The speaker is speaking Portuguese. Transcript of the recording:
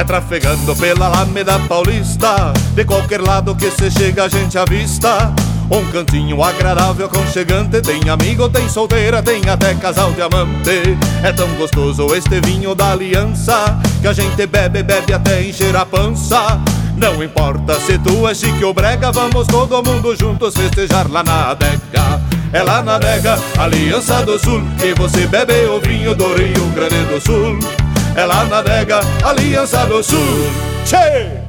É trafegando pela Alameda Paulista. De qualquer lado que se chega a gente avista. Um cantinho agradável, aconchegante. Tem amigo, tem solteira, tem até casal de amante. É tão gostoso este vinho da aliança Que a gente bebe, bebe até encher a pança. Não importa se tu é chique ou brega Vamos todo mundo juntos festejar lá na adega. É lá na adega, Aliança do Sul Que você bebe o vinho do Rio Grande do Sul É lá na Aliança do Sul Cheio!